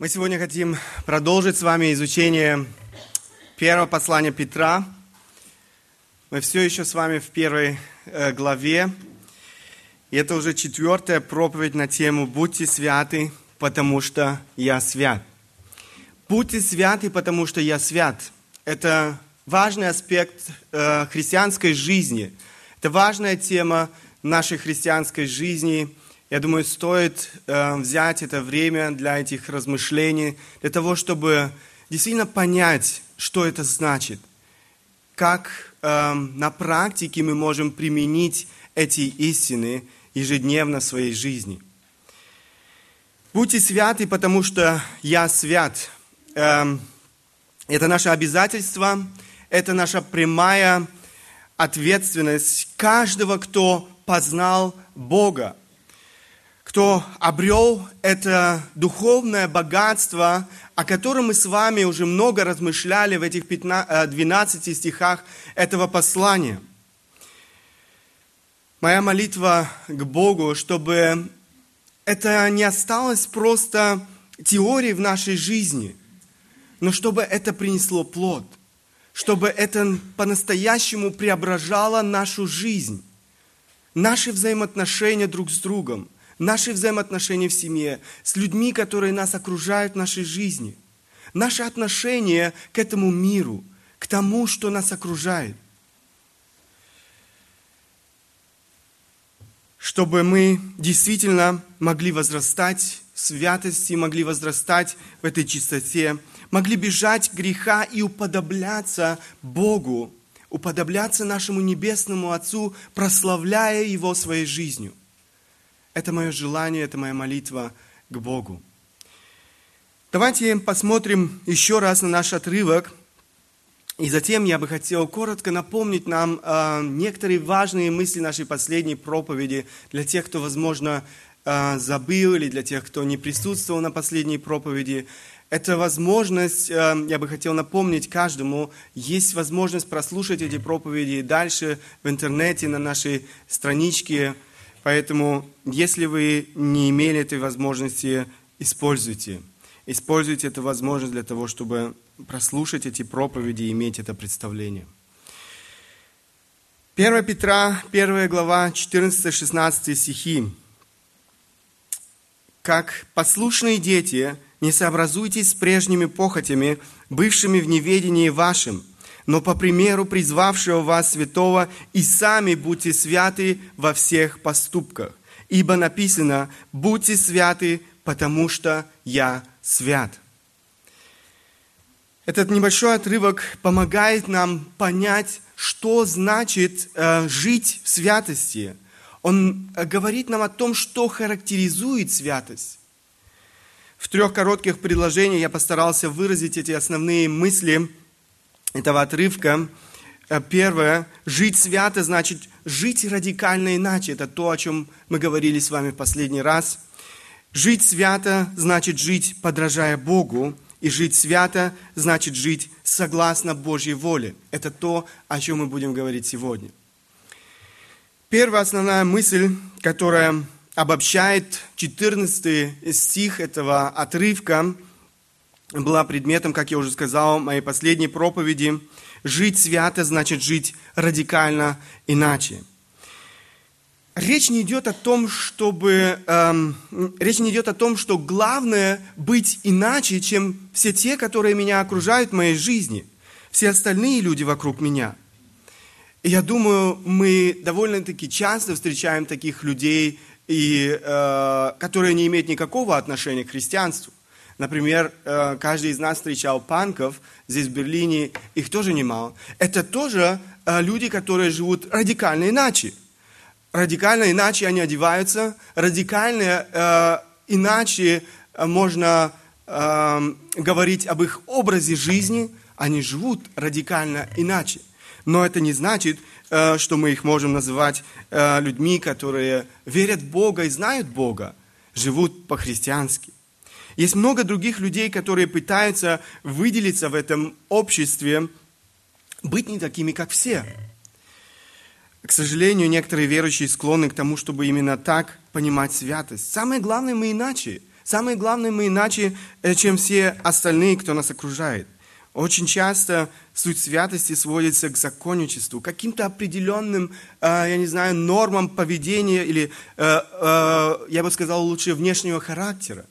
Мы сегодня хотим продолжить с вами изучение первого послания Петра. Мы все еще с вами в первой э, главе. И это уже четвертая проповедь на тему «Будьте святы, потому что я свят». «Будьте святы, потому что я свят» – это важный аспект э, христианской жизни. Это важная тема нашей христианской жизни – я думаю, стоит э, взять это время для этих размышлений, для того, чтобы действительно понять, что это значит, как э, на практике мы можем применить эти истины ежедневно в своей жизни. Будьте святы, потому что я свят. Э, это наше обязательство, это наша прямая ответственность каждого, кто познал Бога кто обрел это духовное богатство, о котором мы с вами уже много размышляли в этих 15, 12 э, стихах этого послания. Моя молитва к Богу, чтобы это не осталось просто теорией в нашей жизни, но чтобы это принесло плод, чтобы это по-настоящему преображало нашу жизнь, наши взаимоотношения друг с другом – наши взаимоотношения в семье, с людьми, которые нас окружают в нашей жизни, наше отношение к этому миру, к тому, что нас окружает. Чтобы мы действительно могли возрастать в святости, могли возрастать в этой чистоте, могли бежать греха и уподобляться Богу, уподобляться нашему Небесному Отцу, прославляя Его своей жизнью. Это мое желание, это моя молитва к Богу. Давайте посмотрим еще раз на наш отрывок. И затем я бы хотел коротко напомнить нам э, некоторые важные мысли нашей последней проповеди для тех, кто, возможно, э, забыл или для тех, кто не присутствовал на последней проповеди. Это возможность, э, я бы хотел напомнить каждому, есть возможность прослушать эти проповеди дальше в интернете, на нашей страничке Поэтому, если вы не имели этой возможности, используйте. Используйте эту возможность для того, чтобы прослушать эти проповеди и иметь это представление. 1 Петра, 1 глава, 14-16 стихи. «Как послушные дети, не сообразуйтесь с прежними похотями, бывшими в неведении вашим, но по примеру призвавшего вас святого, и сами будьте святы во всех поступках. Ибо написано, будьте святы, потому что я свят. Этот небольшой отрывок помогает нам понять, что значит э, жить в святости. Он э, говорит нам о том, что характеризует святость. В трех коротких предложениях я постарался выразить эти основные мысли – этого отрывка. Э, первое, жить свято значит жить радикально иначе. Это то, о чем мы говорили с вами в последний раз. Жить свято значит жить, подражая Богу. И жить свято значит жить согласно Божьей воле. Это то, о чем мы будем говорить сегодня. Первая основная мысль, которая обобщает 14 стих этого отрывка – была предметом, как я уже сказал, моей последней проповеди. Жить свято значит жить радикально иначе. Речь не идет о том, чтобы эм, речь не идет о том, что главное быть иначе, чем все те, которые меня окружают в моей жизни, все остальные люди вокруг меня. И я думаю, мы довольно-таки часто встречаем таких людей, и, э, которые не имеют никакого отношения к христианству. Например, э, каждый из нас встречал панков здесь, в Берлине, их тоже немало. Это тоже э, люди, которые живут радикально иначе. Радикально иначе они одеваются, радикально э, иначе можно говорить об их образе жизни, они живут радикально иначе. Но это не значит, что мы их можем называть людьми, которые верят в Бога и знают Бога, живут по-христиански. Есть много других людей, которые пытаются выделиться в этом обществе, быть не такими, как все. К сожалению, некоторые верующие склонны к тому, чтобы именно так понимать святость. Самое главное, мы иначе. Самое главное, мы иначе, э, чем все остальные, кто нас окружает. Очень часто суть святости сводится к законничеству, каким-то определенным, э, я не знаю, нормам поведения или, э, я бы сказал, лучше внешнего характера.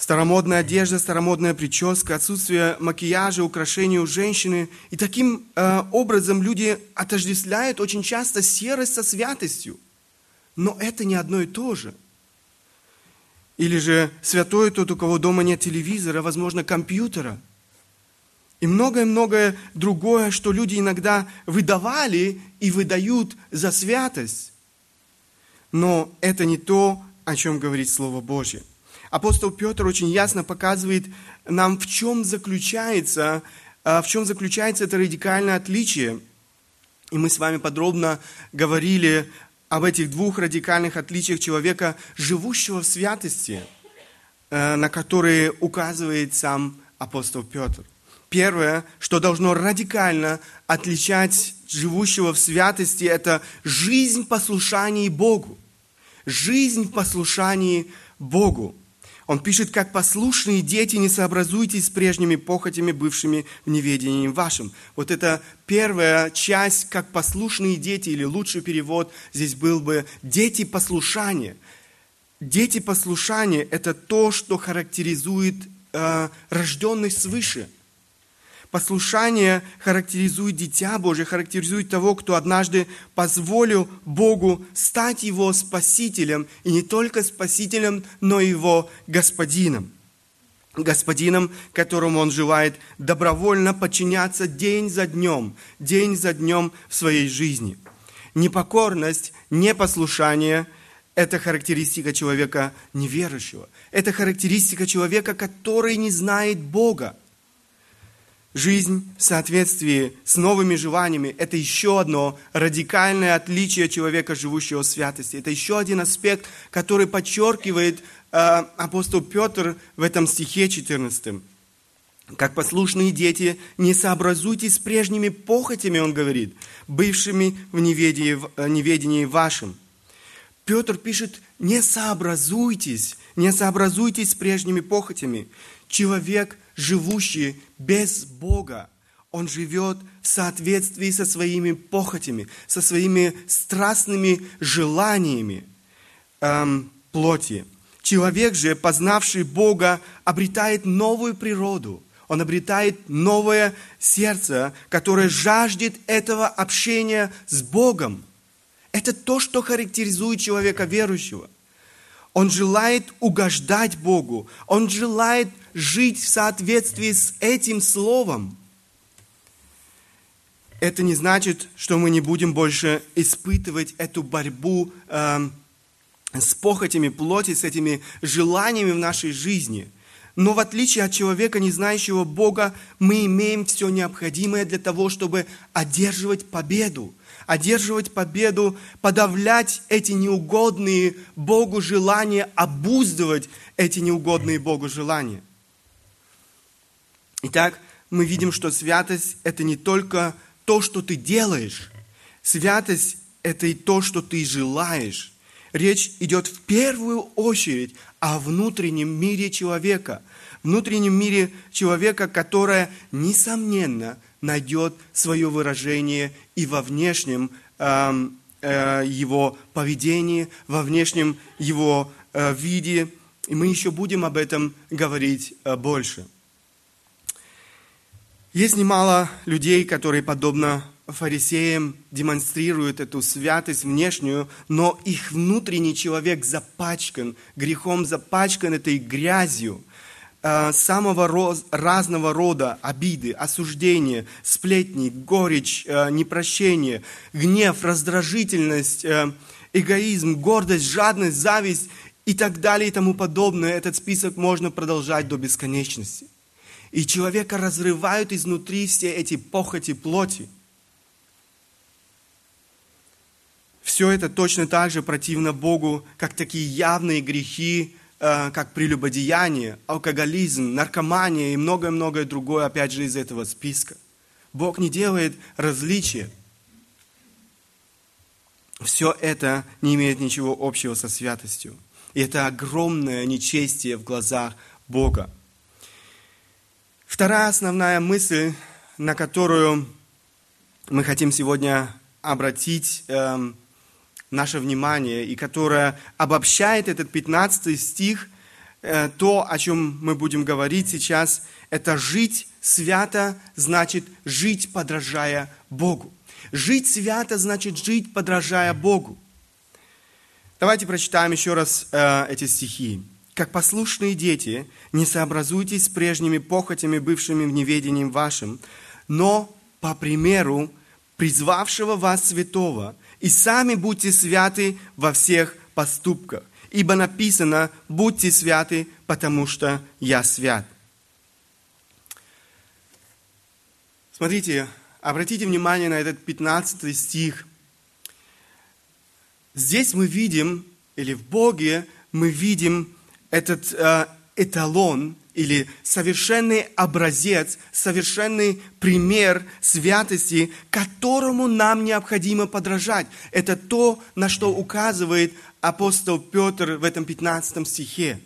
Старомодная одежда, старомодная прическа, отсутствие макияжа, украшений у женщины. И таким э, образом люди отождествляют очень часто серость со святостью. Но это не одно и то же. Или же святой тот, у кого дома нет телевизора, возможно, компьютера. И многое-многое другое, что люди иногда выдавали и выдают за святость. Но это не то, о чем говорит Слово Божье. Апостол Петр очень ясно показывает нам, в чем заключается, а, в чем заключается это радикальное отличие. И мы с вами подробно говорили об этих двух радикальных отличиях человека, живущего в святости, э, на которые указывает сам апостол Петр. Первое, что должно радикально отличать живущего в святости, это жизнь в послушании Богу. Жизнь в послушании Богу. Он пишет, как послушные дети, не сообразуйтесь с прежними похотями, бывшими в неведении вашим. Вот это первая часть, как послушные дети, или лучший перевод здесь был бы «дети послушания». Дети послушания – это то, что характеризует э, рожденных свыше – Послушание характеризует Дитя Божие, характеризует того, кто однажды позволил Богу стать его спасителем, и не только спасителем, но и его господином. Господином, которому он желает добровольно подчиняться день за днем, день за днем в своей жизни. Непокорность, непослушание – это характеристика человека неверующего. Это характеристика человека, который не знает Бога. Жизнь в соответствии с новыми желаниями – это еще одно радикальное отличие человека, живущего в святости. Это еще один аспект, который подчеркивает э, апостол Петр в этом стихе 14. Как послушные дети, не сообразуйтесь с прежними похотями, он говорит, бывшими в неведении, в э, неведении вашем. Петр пишет, не сообразуйтесь, не сообразуйтесь с прежними похотями. Человек – живущий без Бога. Он живет в соответствии со своими похотями, со своими страстными желаниями эм, плоти. Человек же, познавший Бога, обретает новую природу. Он обретает новое сердце, которое жаждет этого общения с Богом. Это то, что характеризует человека верующего. Он желает угождать Богу. Он желает жить в соответствии с этим словом. Это не значит, что мы не будем больше испытывать эту борьбу э, с похотями плоти, с этими желаниями в нашей жизни. Но в отличие от человека, не знающего Бога, мы имеем все необходимое для того, чтобы одерживать победу. Одерживать победу, подавлять эти неугодные Богу желания, обуздывать эти неугодные Богу желания. Итак, мы видим, что святость – это не только то, что ты делаешь. Святость – это и то, что ты желаешь. Речь идет в первую очередь о внутреннем мире человека. Внутреннем мире человека, которое, несомненно, найдет свое выражение и во внешнем э, э, его поведении, во внешнем его э, виде. И мы еще будем об этом говорить э, больше. Есть немало людей, которые, подобно фарисеям, демонстрируют эту святость внешнюю, но их внутренний человек запачкан, грехом запачкан этой грязью э, самого роз, разного рода обиды, осуждения, сплетни, горечь, э, непрощение, гнев, раздражительность, э, эгоизм, гордость, жадность, зависть и так далее и тому подобное. Этот список можно продолжать до бесконечности. И человека разрывают изнутри все эти похоти плоти. Все это точно так же противно Богу, как такие явные грехи, э, как прелюбодеяние, алкоголизм, наркомания и многое-многое другое, опять же, из этого списка. Бог не делает различия. Все это не имеет ничего общего со святостью. И это огромное нечестие в глазах Бога. Вторая основная мысль, на которую мы хотим сегодня обратить э, наше внимание, и которая обобщает этот 15 стих, э, то, о чем мы будем говорить сейчас, это жить свято значит жить, подражая Богу. Жить свято значит жить, подражая Богу. Давайте прочитаем еще раз э, эти стихи. «Как послушные дети, не сообразуйтесь с прежними похотями, бывшими в неведении вашим, но по примеру призвавшего вас святого, и сами будьте святы во всех поступках, ибо написано, будьте святы, потому что я свят». Смотрите, обратите внимание на этот 15 стих. Здесь мы видим, или в Боге мы видим этот э, эталон или совершенный образец, совершенный пример святости, которому нам необходимо подражать. Это то, на что указывает апостол Петр в этом 15 стихе.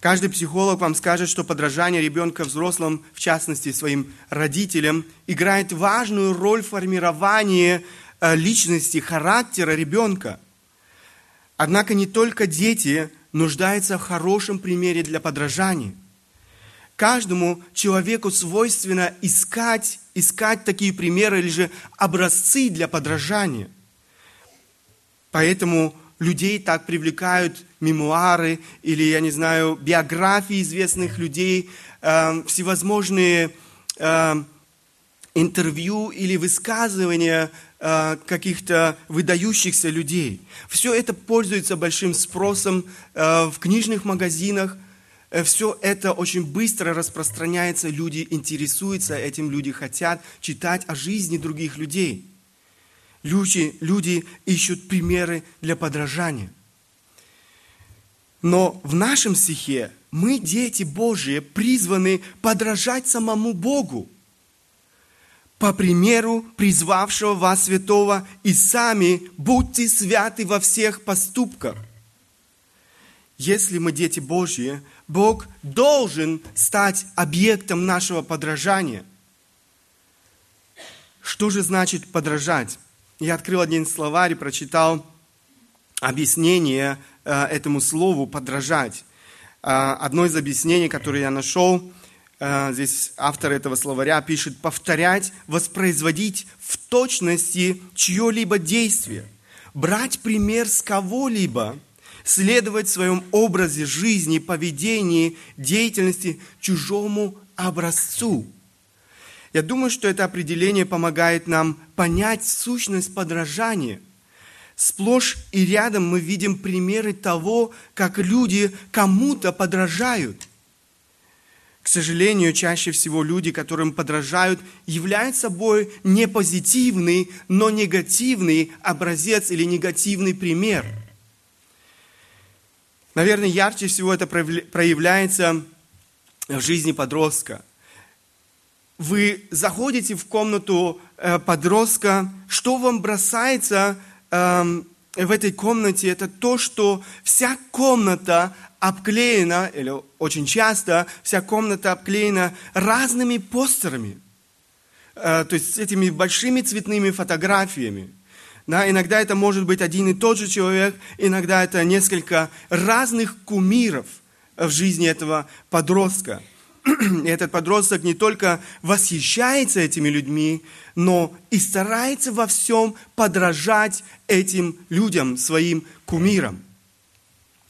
Каждый психолог вам скажет, что подражание ребенка взрослым, в частности своим родителям, играет важную роль в формировании Э, личности, характера ребенка. Однако не только дети нуждаются в хорошем примере для подражания. Каждому человеку свойственно искать, искать такие примеры или же образцы для подражания. Поэтому людей так привлекают мемуары или, я не знаю, биографии известных людей, э, всевозможные э, интервью или высказывания каких-то выдающихся людей. Все это пользуется большим спросом э, в книжных магазинах. Э, Все это очень быстро распространяется, люди интересуются этим, люди хотят читать о жизни других людей. Люди, люди ищут примеры для подражания. Но в нашем стихе мы, дети Божьи, призваны подражать самому Богу по примеру призвавшего вас святого, и сами будьте святы во всех поступках. Если мы дети Божьи, Бог должен стать объектом нашего подражания. Что же значит подражать? Я открыл один словарь и прочитал объяснение э, этому слову «подражать». Э, одно из объяснений, которое я нашел – здесь автор этого словаря пишет, повторять, воспроизводить в точности чье-либо действие, брать пример с кого-либо, следовать в своем образе жизни, поведении, деятельности чужому образцу. Я думаю, что это определение помогает нам понять сущность подражания. Сплошь и рядом мы видим примеры того, как люди кому-то подражают – к сожалению, чаще всего люди, которым подражают, являются собой не позитивный, но негативный образец или негативный пример. Наверное, ярче всего это проявляется в жизни подростка. Вы заходите в комнату э, подростка, что вам бросается эм, в этой комнате, это то, что вся комната обклеена, или очень часто вся комната обклеена разными постерами, э, то есть этими большими цветными фотографиями. Да, иногда это может быть один и тот же человек, иногда это несколько разных кумиров в жизни этого подростка. И этот подросток не только восхищается этими людьми, но и старается во всем подражать этим людям, своим кумирам.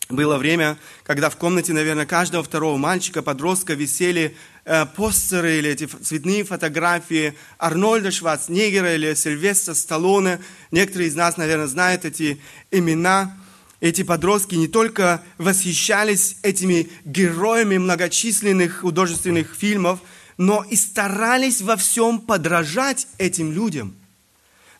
Было время, когда в комнате, наверное, каждого второго мальчика, подростка висели э, постеры или эти цветные фотографии Арнольда Шварценеггера или Сильвестра Сталлоне. Некоторые из нас, наверное, знают эти имена. Эти подростки не только восхищались этими героями многочисленных художественных фильмов, но и старались во всем подражать этим людям –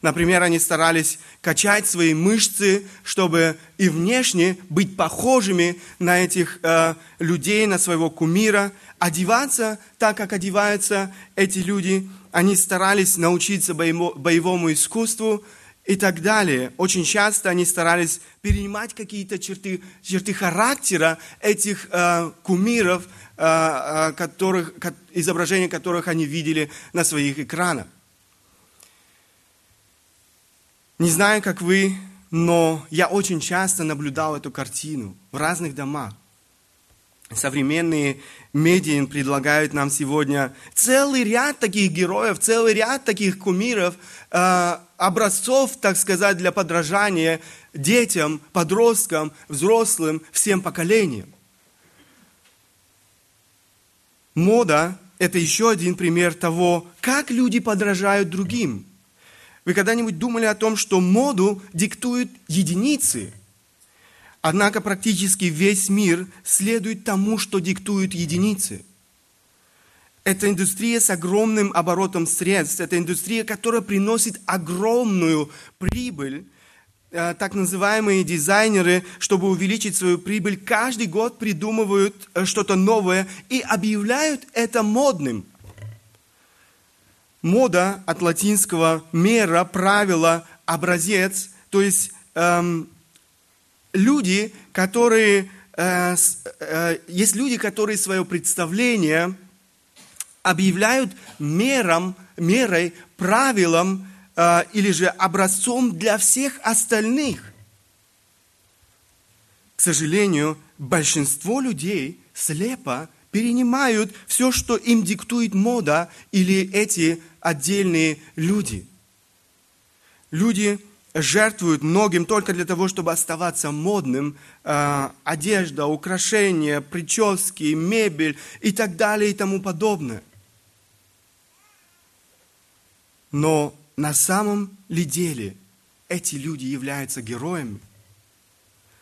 Например, они старались качать свои мышцы, чтобы и внешне быть похожими на этих э, людей, на своего кумира, одеваться так, как одеваются эти люди. Они старались научиться боевому, боевому искусству и так далее. Очень часто они старались перенимать какие-то черты, черты характера этих э, кумиров, э, э которых, изображения которых они видели на своих экранах. Не знаю, как вы, но я очень часто наблюдал эту картину в разных домах. Современные медиа предлагают нам сегодня целый ряд таких героев, целый ряд таких кумиров, э, образцов, так сказать, для подражания детям, подросткам, взрослым, всем поколениям. Мода – это еще один пример того, как люди подражают другим – вы когда-нибудь думали о том, что моду диктуют единицы? Однако практически весь мир следует тому, что диктуют единицы. Это индустрия с огромным оборотом средств, это индустрия, которая приносит огромную прибыль. Э, так называемые дизайнеры, чтобы увеличить свою прибыль, каждый год придумывают э, что-то новое и объявляют это модным – мода от латинского мера, правило, образец, то есть эм, люди, которые, э, э, есть люди, которые свое представление объявляют мером, мерой, правилом э, или же образцом для всех остальных. К сожалению, большинство людей слепо перенимают все, что им диктует мода или эти отдельные люди. Люди жертвуют многим только для того, чтобы оставаться модным. Э, одежда, украшения, прически, мебель и так далее и тому подобное. Но на самом ли деле эти люди являются героями?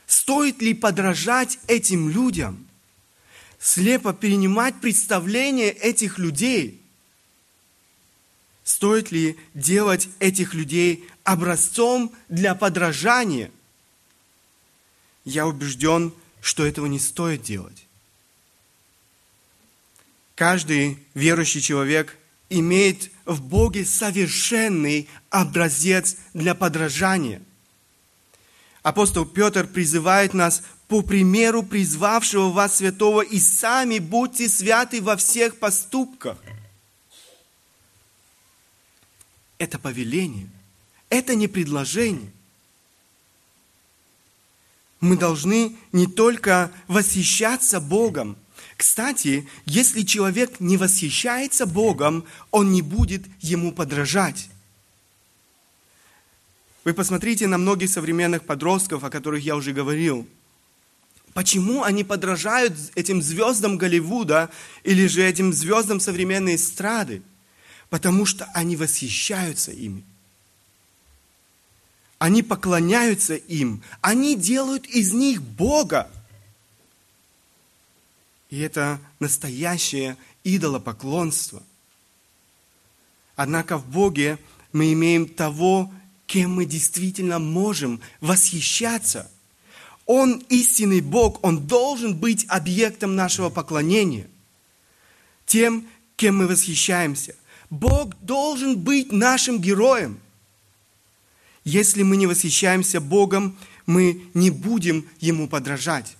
Стоит ли подражать этим людям? Слепо перенимать представления этих людей? Стоит ли делать этих людей образцом для подражания? Я убежден, что этого не стоит делать. Каждый верующий человек имеет в Боге совершенный образец для подражания. Апостол Петр призывает нас по примеру призвавшего вас святого, и сами будьте святы во всех поступках. Это повеление, это не предложение. Мы должны не только восхищаться Богом. Кстати, если человек не восхищается Богом, он не будет ему подражать. Вы посмотрите на многих современных подростков, о которых я уже говорил – Почему они подражают этим звездам Голливуда или же этим звездам современной эстрады? Потому что они восхищаются ими. Они поклоняются им. Они делают из них Бога. И это настоящее идолопоклонство. Однако в Боге мы имеем того, кем мы действительно можем восхищаться – он истинный Бог, Он должен быть объектом нашего поклонения, тем, кем мы восхищаемся. Бог должен быть нашим героем. Если мы не восхищаемся Богом, мы не будем Ему подражать.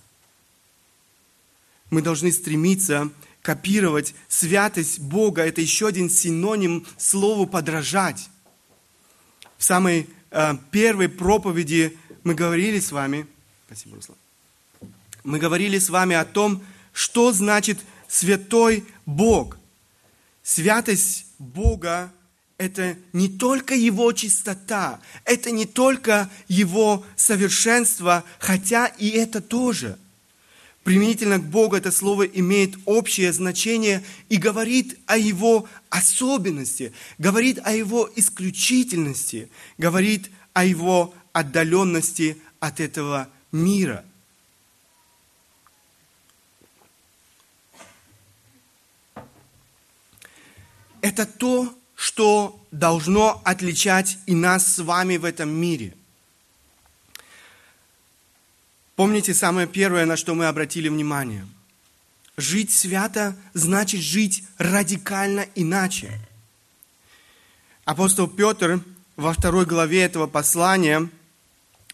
Мы должны стремиться копировать святость Бога. Это еще один синоним слову «подражать». В самой э, первой проповеди мы говорили с вами – Спасибо, Руслан. Мы говорили с вами о том, что значит святой Бог. Святость Бога – это не только Его чистота, это не только Его совершенство, хотя и это тоже. Применительно к Богу это слово имеет общее значение и говорит о Его особенности, говорит о Его исключительности, говорит о Его отдаленности от этого мира. Это то, что должно отличать и нас с вами в этом мире. Помните самое первое, на что мы обратили внимание? Жить свято значит жить радикально иначе. Апостол Петр во второй главе этого послания,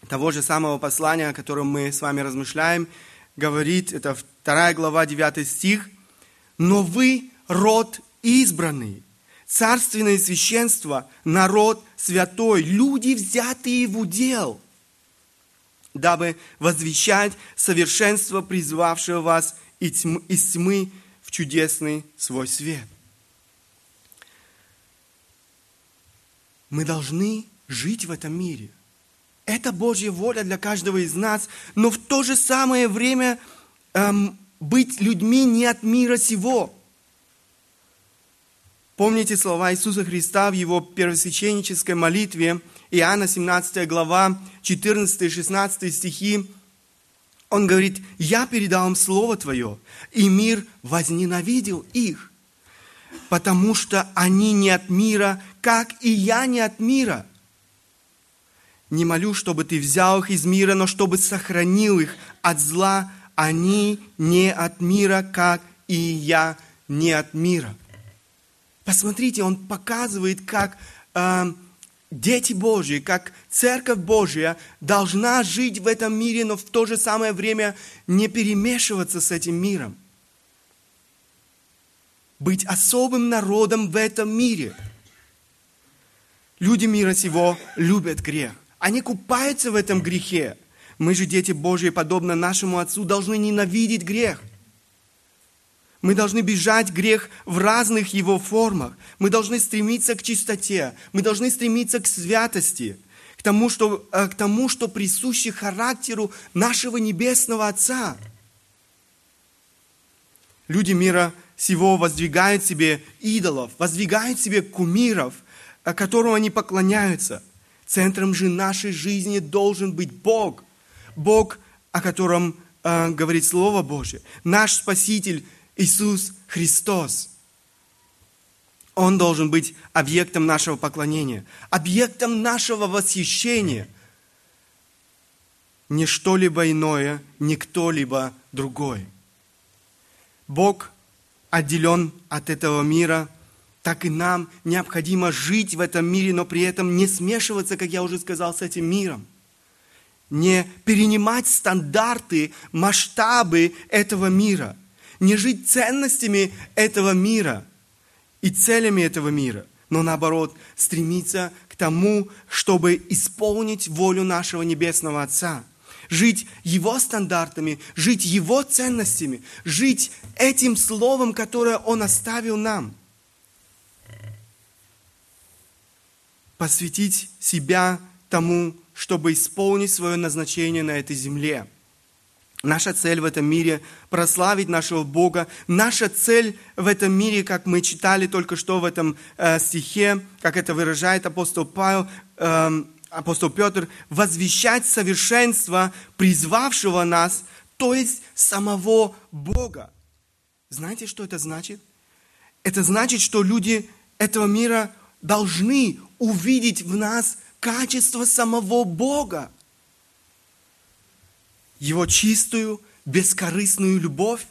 того же самого послания, о котором мы с вами размышляем, говорит, это вторая глава, 9 стих, «Но вы род избранный, царственное священство, народ святой, люди, взятые в удел, дабы возвещать совершенство призвавшего вас из тьмы в чудесный свой свет». Мы должны жить в этом мире. Это Божья воля для каждого из нас, но в то же самое время эм, быть людьми не от мира сего. Помните слова Иисуса Христа в Его первосвященнической молитве, Иоанна 17 глава, 14 и 16 стихи. Он говорит, «Я передал им Слово Твое, и мир возненавидел их, потому что они не от мира, как и я не от мира. Не молю, чтобы Ты взял их из мира, но чтобы сохранил их от зла. Они не от мира, как и я не от мира». Посмотрите, он показывает, как э, дети Божьи, как Церковь Божья должна жить в этом мире, но в то же самое время не перемешиваться с этим миром. Быть особым народом в этом мире. Люди мира сего любят грех. Они купаются в этом грехе. Мы же, дети Божьи, подобно нашему Отцу, должны ненавидеть грех. Мы должны бежать грех в разных его формах. Мы должны стремиться к чистоте. Мы должны стремиться к святости, к тому, что, э, к тому, что присуще характеру нашего Небесного Отца. Люди мира сего воздвигают себе идолов, воздвигают себе кумиров, э, которым они поклоняются. Центром же нашей жизни должен быть Бог. Бог, о котором э, говорит Слово Божье. Наш Спаситель – Иисус Христос. Он должен быть объектом нашего поклонения, объектом нашего восхищения. Не что-либо иное, не кто-либо другой. Бог отделен от этого мира, так и нам необходимо жить в этом мире, но при этом не смешиваться, как я уже сказал, с этим миром. Не перенимать стандарты, масштабы этого мира – не жить ценностями этого мира и целями этого мира, но наоборот стремиться к тому, чтобы исполнить волю нашего Небесного Отца, жить Его стандартами, жить Его ценностями, жить этим Словом, которое Он оставил нам. Посвятить себя тому, чтобы исполнить свое назначение на этой земле – Наша цель в этом мире – прославить нашего Бога. Наша цель в этом мире, как мы читали только что в этом э, стихе, как это выражает апостол Павел, э, апостол Петр, возвещать совершенство призвавшего нас, то есть самого Бога. Знаете, что это значит? Это значит, что люди этого мира должны увидеть в нас качество самого Бога – его чистую, бескорыстную любовь,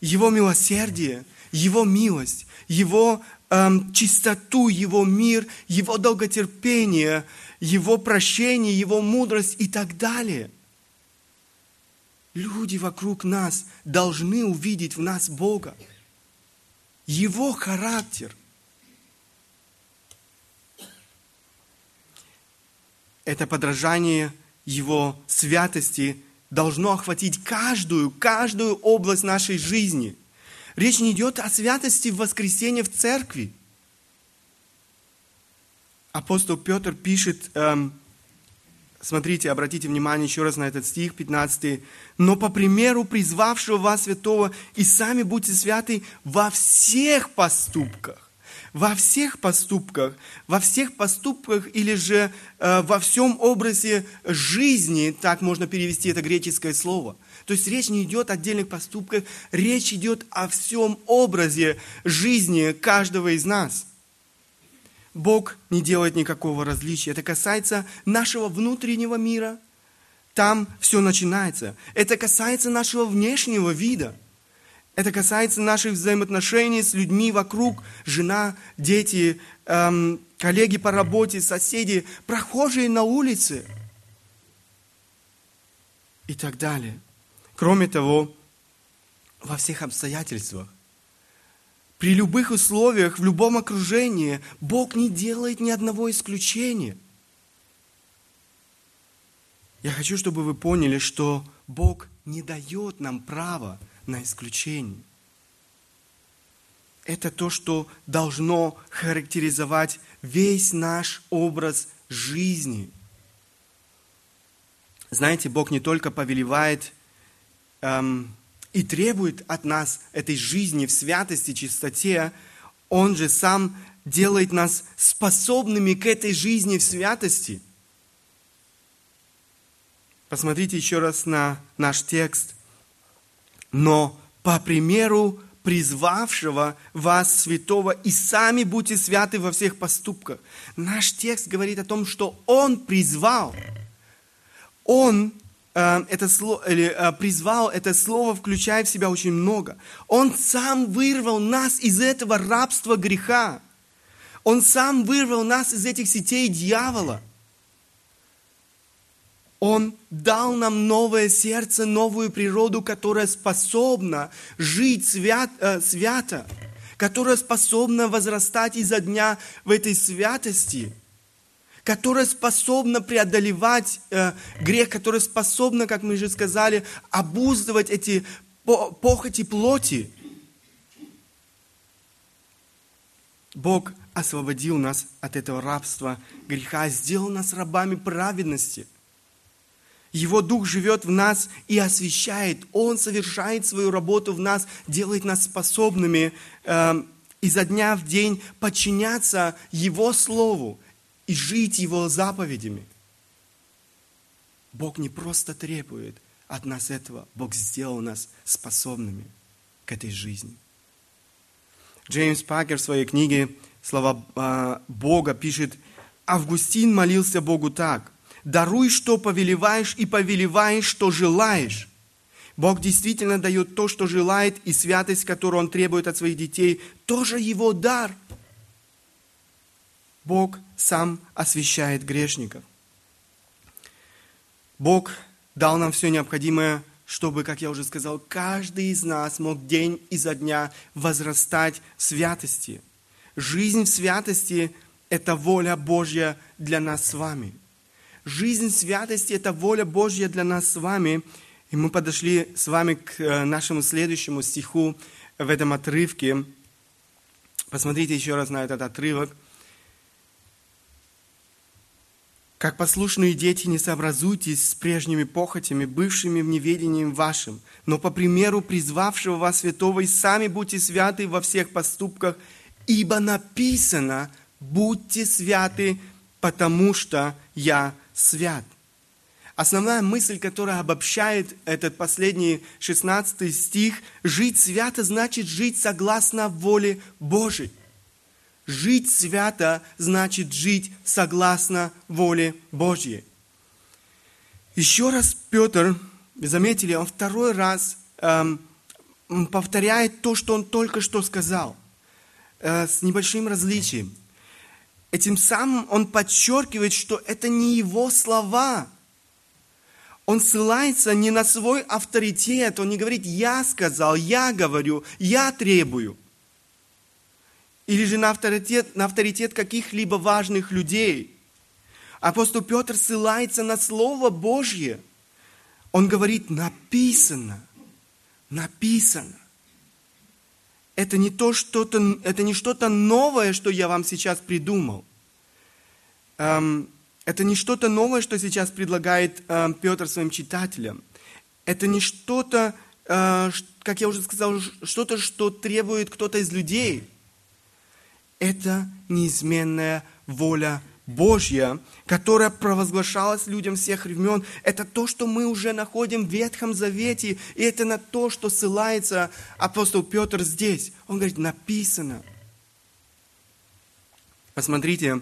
Его милосердие, Его милость, Его эм, чистоту, Его мир, Его долготерпение, Его прощение, Его мудрость и так далее. Люди вокруг нас должны увидеть в нас Бога, Его характер. Это подражание – его святости должно охватить каждую, каждую область нашей жизни. Речь не идет о святости в воскресенье в церкви. Апостол Петр пишет, эм, смотрите, обратите внимание еще раз на этот стих, 15. «Но по примеру призвавшего вас святого, и сами будьте святы во всех поступках, во всех поступках, во всех поступках или же э, во всем образе жизни, так можно перевести это греческое слово. То есть речь не идет о отдельных поступках, речь идет о всем образе жизни каждого из нас. Бог не делает никакого различия. Это касается нашего внутреннего мира. Там все начинается. Это касается нашего внешнего вида. Это касается наших взаимоотношений с людьми вокруг, жена, дети, эм, коллеги по работе, соседи, прохожие на улице и так далее. Кроме того, во всех обстоятельствах, при любых условиях, в любом окружении, Бог не делает ни одного исключения. Я хочу, чтобы вы поняли, что Бог не дает нам права на исключение. Это то, что должно характеризовать весь наш образ жизни. Знаете, Бог не только повелевает эм, и требует от нас этой жизни в святости, чистоте, Он же сам делает нас способными к этой жизни в святости. Посмотрите еще раз на наш текст – но по примеру призвавшего вас святого, и сами будьте святы во всех поступках. Наш текст говорит о том, что Он призвал. Он э, это слово, э, призвал, это слово включает в себя очень много. Он сам вырвал нас из этого рабства греха. Он сам вырвал нас из этих сетей дьявола – он дал нам новое сердце, новую природу, которая способна жить свят, э, свято, которая способна возрастать изо дня в этой святости, которая способна преодолевать э, грех, которая способна, как мы же сказали, обуздывать эти похоти плоти. Бог освободил нас от этого рабства греха, сделал нас рабами праведности – его Дух живет в нас и освещает. Он совершает свою работу в нас, делает нас способными э, изо дня в день подчиняться Его Слову и жить Его заповедями. Бог не просто требует от нас этого, Бог сделал нас способными к этой жизни. Джеймс Пакер в своей книге «Слова э, Бога» пишет, Августин молился Богу так – Даруй, что повелеваешь, и повелеваешь, что желаешь. Бог действительно дает то, что желает, и святость, которую Он требует от своих детей, тоже Его дар. Бог сам освящает грешников. Бог дал нам все необходимое, чтобы, как я уже сказал, каждый из нас мог день изо дня возрастать в святости. Жизнь в святости – это воля Божья для нас с вами – Жизнь святости – это воля Божья для нас с вами. И мы подошли с вами к э, нашему следующему стиху в этом отрывке. Посмотрите еще раз на этот отрывок. Как послушные дети, не сообразуйтесь с прежними похотями, бывшими в неведении вашим, но по примеру призвавшего вас святого, и сами будьте святы во всех поступках, ибо написано, будьте святы, потому что я свят. Основная мысль, которая обобщает этот последний 16 стих, жить свято значит жить согласно воле Божией. Жить свято значит жить согласно воле Божьей. Еще раз Петр, заметили, он второй раз эм, повторяет то, что он только что сказал, э, с небольшим различием. Этим самым он подчеркивает, что это не его слова. Он ссылается не на свой авторитет, он не говорит «я сказал», «я говорю», «я требую». Или же на авторитет, на авторитет каких-либо важных людей. Апостол Петр ссылается на Слово Божье. Он говорит «написано», «написано». Это не то что-то, это не что-то новое, что я вам сейчас придумал. Эм, это не что-то новое, что сейчас предлагает эм, Петр своим читателям. Это не что-то, э, как я уже сказал, что-то, что требует кто-то из людей. Это неизменная воля Божья, которая провозглашалась людям всех времен, это то, что мы уже находим в Ветхом Завете, и это на то, что ссылается апостол Петр здесь. Он говорит, написано. Посмотрите,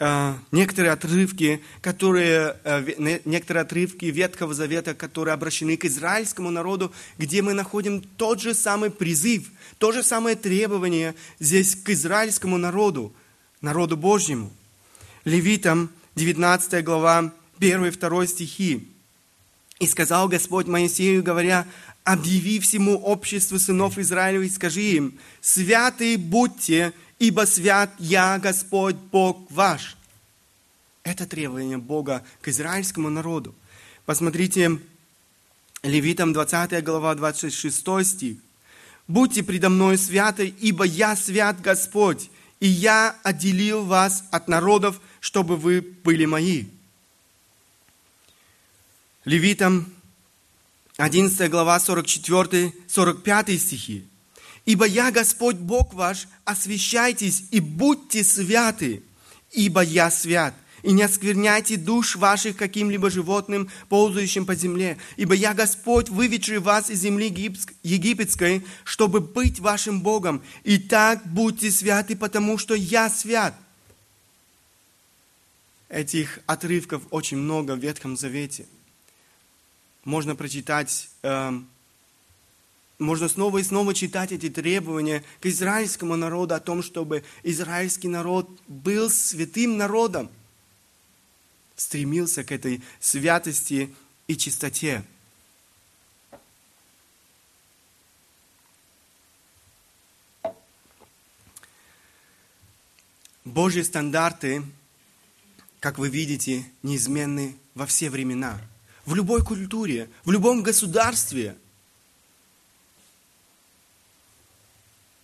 э, некоторые отрывки, которые, э, некоторые отрывки Ветхого Завета, которые обращены к израильскому народу, где мы находим тот же самый призыв, то же самое требование здесь к израильскому народу, народу Божьему. Левитам 19 глава 1 и 2 стихи. «И сказал Господь Моисею, говоря, объяви всему обществу сынов Израилевых, скажи им, святые будьте, ибо свят я, Господь, Бог ваш». Это требование Бога к израильскому народу. Посмотрите, Левитам 20 глава 26 стих. «Будьте предо мной святы, ибо я свят Господь, и я отделил вас от народов, чтобы вы были мои». Левитам 11 глава 44-45 стихи. «Ибо я Господь Бог ваш, освящайтесь и будьте святы, ибо я свят. И не оскверняйте душ ваших каким-либо животным, ползающим по земле. Ибо я Господь, выведший вас из земли египетской, чтобы быть вашим Богом. И так будьте святы, потому что я свят». Этих отрывков очень много в Ветхом Завете. Можно прочитать эм, можно снова и снова читать эти требования к израильскому народу о том, чтобы израильский народ был святым народом, стремился к этой святости и чистоте. Божьи стандарты, как вы видите, неизменны во все времена, в любой культуре, в любом государстве –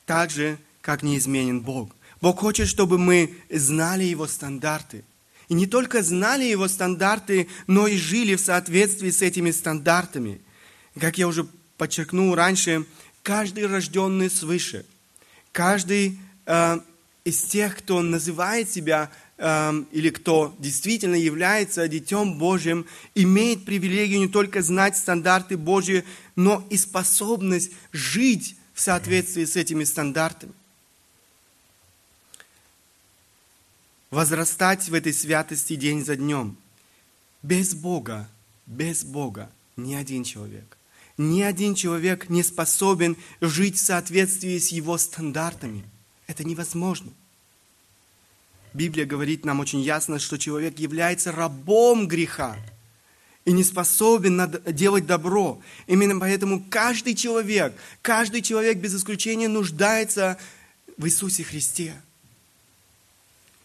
так же, как неизменен Бог. Бог хочет, чтобы мы знали Его стандарты. И не только знали Его стандарты, но и жили в соответствии с этими стандартами. Как я уже подчеркнул раньше, каждый рожденный свыше, каждый э, из тех, кто называет себя э, или кто действительно является Детем Божьим, имеет привилегию не только знать стандарты Божьи, но и способность жить в соответствии с этими стандартами. Возрастать в этой святости день за днем. Без Бога, без Бога ни один человек, ни один человек не способен жить в соответствии с его стандартами. Это невозможно. Библия говорит нам очень ясно, что человек является рабом греха и не способен делать добро. Именно поэтому каждый человек, каждый человек без исключения нуждается в Иисусе Христе.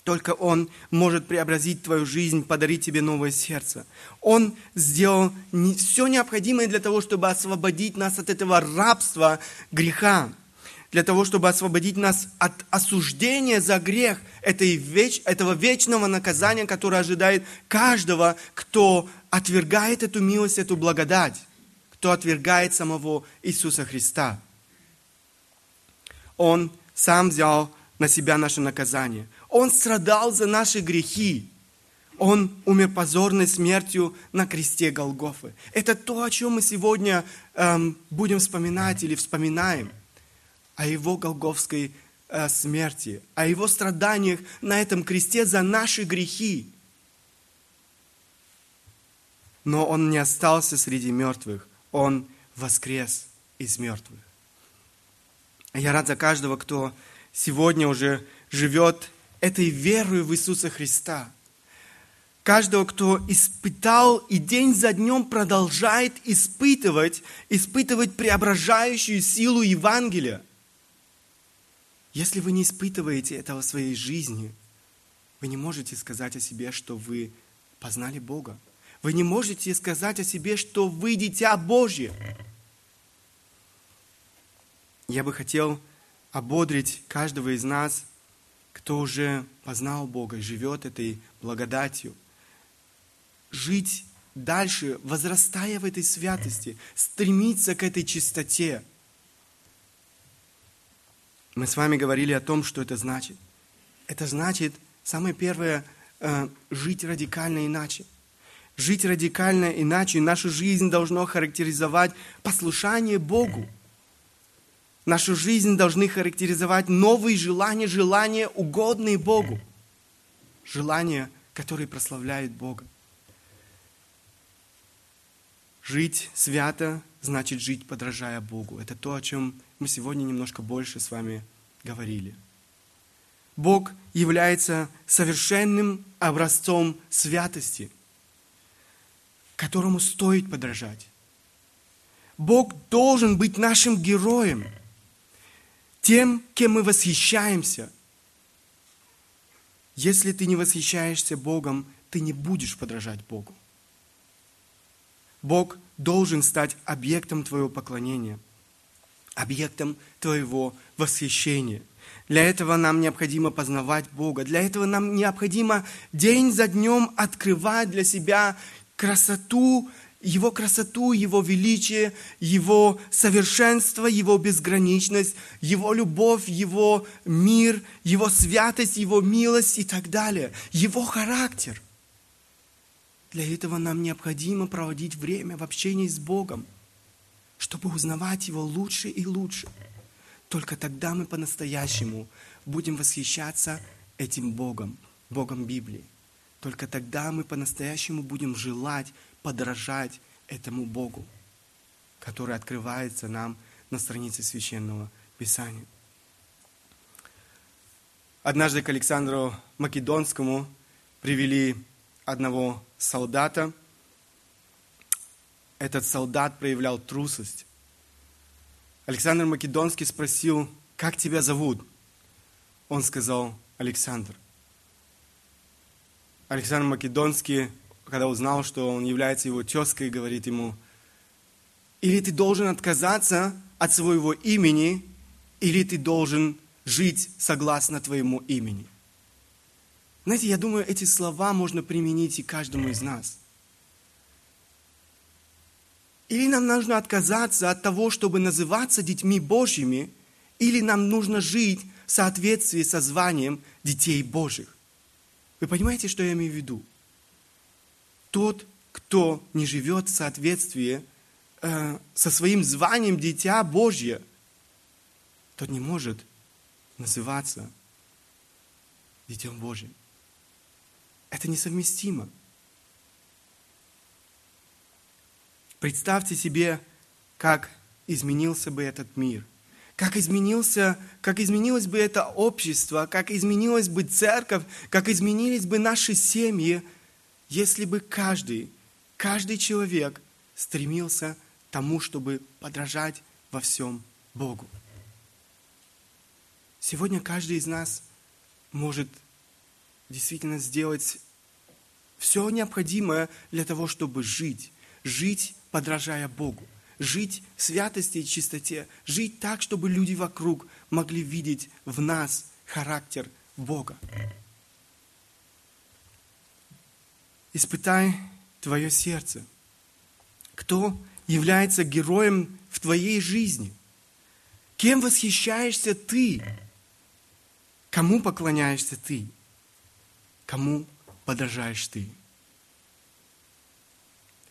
Только Он может преобразить твою жизнь, подарить тебе новое сердце. Он сделал все необходимое для того, чтобы освободить нас от этого рабства греха для того, чтобы освободить нас от осуждения за грех этой веч, этого вечного наказания, которое ожидает каждого, кто отвергает эту милость, эту благодать, кто отвергает самого Иисуса Христа. Он сам взял на себя наше наказание. Он страдал за наши грехи. Он умер позорной смертью на кресте Голгофы. Это то, о чем мы сегодня эм, будем вспоминать или вспоминаем – о его голговской э, смерти, о его страданиях на этом кресте за наши грехи. Но он не остался среди мертвых, он воскрес из мертвых. Я рад за каждого, кто сегодня уже живет этой верой в Иисуса Христа. Каждого, кто испытал и день за днем продолжает испытывать, испытывать преображающую силу Евангелия – если вы не испытываете этого своей жизни, вы не можете сказать о себе, что вы познали Бога. Вы не можете сказать о себе, что вы дитя Божье. Я бы хотел ободрить каждого из нас, кто уже познал Бога и живет этой благодатью, жить дальше, возрастая в этой святости, стремиться к этой чистоте – мы с вами говорили о том, что это значит. Это значит, самое первое, э, жить радикально иначе. Жить радикально иначе. Нашу жизнь должно характеризовать послушание Богу. Нашу жизнь должны характеризовать новые желания, желания, угодные Богу. желания, которые прославляют Бога. Жить свято значит жить, подражая Богу. Это то, о чем мы сегодня немножко больше с вами говорили. Бог является совершенным образцом святости, которому стоит подражать. Бог должен быть нашим героем, тем, кем мы восхищаемся. Если ты не восхищаешься Богом, ты не будешь подражать Богу. Бог должен стать объектом твоего поклонения, объектом твоего восхищения. Для этого нам необходимо познавать Бога. Для этого нам необходимо день за днем открывать для себя красоту, Его красоту, Его величие, Его совершенство, Его безграничность, Его любовь, Его мир, Его святость, Его милость и так далее. Его характер. Для этого нам необходимо проводить время в общении с Богом, чтобы узнавать Его лучше и лучше. Только тогда мы по-настоящему будем восхищаться этим Богом, Богом Библии. Только тогда мы по-настоящему будем желать подражать этому Богу, который открывается нам на странице Священного Писания. Однажды к Александру Македонскому привели одного солдата. Этот солдат проявлял трусость. Александр Македонский спросил, как тебя зовут? Он сказал, Александр. Александр Македонский, когда узнал, что он является его тезкой, говорит ему, или ты должен отказаться от своего имени, или ты должен жить согласно твоему имени. Знаете, я думаю, эти слова можно применить и каждому из нас. Или нам нужно отказаться от того, чтобы называться детьми Божьими, или нам нужно жить в соответствии со званием детей Божьих. Вы понимаете, что я имею в виду? Тот, кто не живет в соответствии э, со своим званием дитя Божье, тот не может называться детем Божьим. Это несовместимо. Представьте себе, как изменился бы этот мир, как изменился, как изменилось бы это общество, как изменилась бы церковь, как изменились бы наши семьи, если бы каждый, каждый человек стремился тому, чтобы подражать во всем Богу. Сегодня каждый из нас может действительно сделать все необходимое для того, чтобы жить, жить, подражая Богу, жить в святости и чистоте, жить так, чтобы люди вокруг могли видеть в нас характер Бога. Испытай твое сердце. Кто является героем в твоей жизни? Кем восхищаешься ты? Кому поклоняешься ты? Кому подражаешь ты?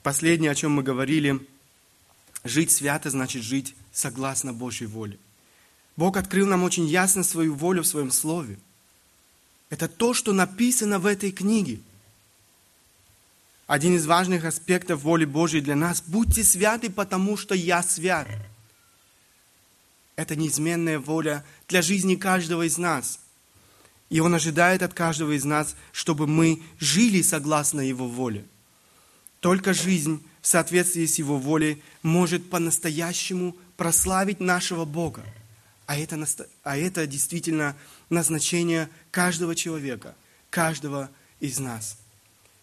Последнее, о чем мы говорили, жить свято значит жить согласно Божьей воле. Бог открыл нам очень ясно свою волю в своем слове. Это то, что написано в этой книге. Один из важных аспектов воли Божьей для нас – будьте святы, потому что я свят. Это неизменная воля для жизни каждого из нас – и Он ожидает от каждого из нас, чтобы мы жили согласно Его воле. Только жизнь в соответствии с Его волей может по-настоящему прославить нашего Бога. А это, а это действительно назначение каждого человека, каждого из нас.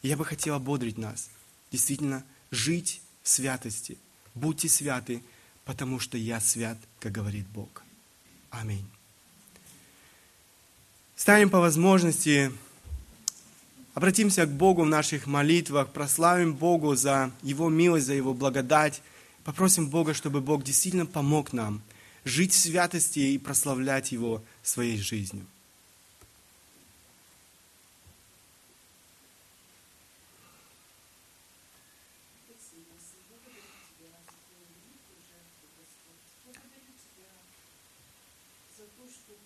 Я бы хотел ободрить нас, действительно, жить в святости. Будьте святы, потому что я свят, как говорит Бог. Аминь. Станем по возможности, обратимся к Богу в наших молитвах, прославим Богу за Его милость, за Его благодать. Попросим Бога, чтобы Бог действительно помог нам жить в святости и прославлять Его своей жизнью.